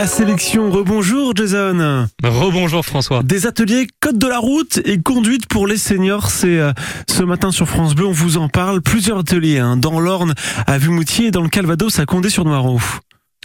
La sélection, rebonjour Jason. Rebonjour François. Des ateliers code de la route et conduite pour les seniors, c'est euh, ce matin sur France Bleu, on vous en parle. Plusieurs ateliers hein, dans l'Orne, à Vumoutier et dans le Calvados à Condé-sur-Noireau.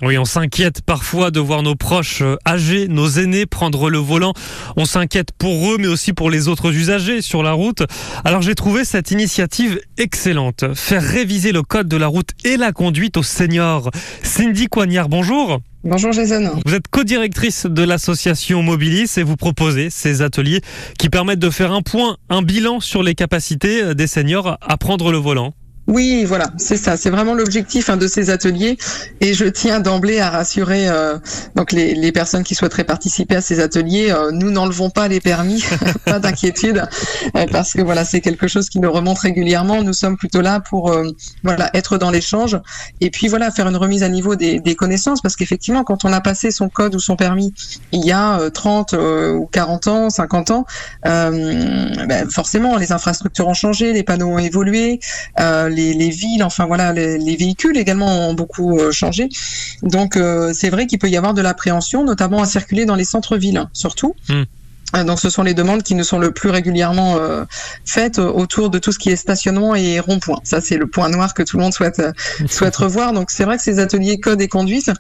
Oui, on s'inquiète parfois de voir nos proches euh, âgés, nos aînés prendre le volant. On s'inquiète pour eux, mais aussi pour les autres usagers sur la route. Alors j'ai trouvé cette initiative excellente. Faire réviser le code de la route et la conduite aux seniors. Cindy Coignard, bonjour. Bonjour Jason. Vous êtes co-directrice de l'association Mobilis et vous proposez ces ateliers qui permettent de faire un point, un bilan sur les capacités des seniors à prendre le volant. Oui, voilà, c'est ça. C'est vraiment l'objectif hein, de ces ateliers. Et je tiens d'emblée à rassurer euh, donc les, personnes qui souhaiteraient participer à ces ateliers. Euh, nous n'enlevons pas les permis, pas d'inquiétude, euh, parce que voilà, c'est quelque chose qui nous remonte régulièrement. Nous sommes plutôt là pour voilà être dans l'échange et puis voilà faire une remise à niveau des, des connaissances, parce qu'effectivement, quand on a passé son code ou son permis il y a 30 ou 40 ans, 50 ans, ben, forcément les infrastructures ont changé, les panneaux ont évolué les, villes, enfin voilà, les, véhicules également ont beaucoup euh, changé. Donc euh, c'est vrai qu'il peut y avoir de l'appréhension, notamment à circuler dans les centres-villes, surtout. Hmm. Euh, donc ce sont les demandes qui nous sont le plus régulièrement euh, faites autour de tout ce qui est stationnement et rond-point. Ça c'est le point noir que tout le monde souhaite euh, souhaite revoir. Donc c'est vrai que ces ateliers code et conduite,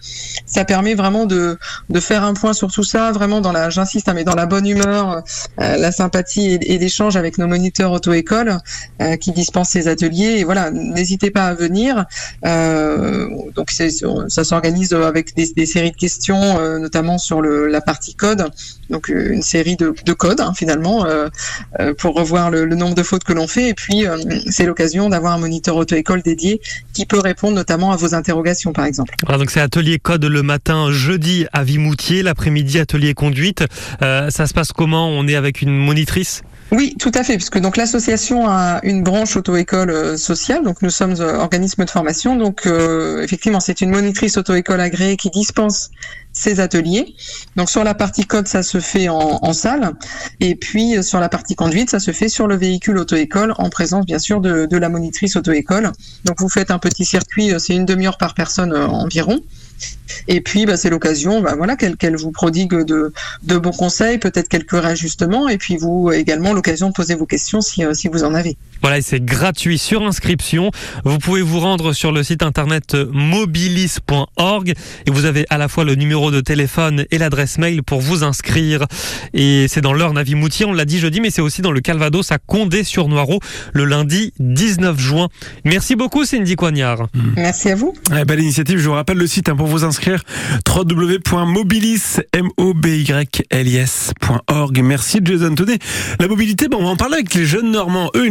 ça permet vraiment de de faire un point sur tout ça, vraiment dans la, j'insiste, hein, mais dans la bonne humeur, la sympathie et, l'échange avec nos moniteurs auto-école qui dispensent ces ateliers. Et voilà, n'hésitez pas à venir. donc ça s'organise avec des, des, séries de questions, notamment sur le, la partie code. Donc une série de de, code hein, finalement euh, euh, pour revoir le, nombre de fautes que l'on fait. Et puis euh, c'est l'occasion d'avoir un moniteur auto-école dédié qui peut répondre notamment à vos interrogations par exemple. Voilà, donc c'est atelier code le matin, jeudi à Vimoutier, l'après-midi atelier conduite. ça se passe comment? On est avec une monitrice? Oui, tout à fait, puisque donc l'association a une branche auto-école sociale, donc nous sommes organisme de formation, donc effectivement c'est une monitrice auto-école agréée qui dispense ces ateliers. Donc sur la partie code, ça se fait en, salle, et puis euh, sur la partie conduite, ça se fait sur le véhicule auto-école, en présence bien sûr de, de la monitrice auto-école. Donc vous faites un petit circuit, euh, c'est une demi-heure par personne euh, environ. Et puis, bah, c'est l'occasion, bah, voilà, qu'elle vous prodigue de, de bons conseils, peut-être quelques réajustements, et puis vous également l'occasion de poser vos questions si, si vous en avez. Voilà, c'est gratuit sur inscription. Vous pouvez vous rendre sur le site internet mobilis.org et vous avez à la fois le numéro de téléphone et l'adresse mail pour vous inscrire. Et c'est dans l'heure Navimoutier, on l'a dit jeudi, mais c'est aussi dans le Calvados à Condé-sur-Noireau le lundi 19 juin. Merci beaucoup Cindy Coignard. Merci à vous. belle initiative, je vous rappelle le site hein, pour vous www.mobilis.org. Merci Jason. Tenez, la mobilité, bon, on va en parler avec les jeunes Normands. Eux,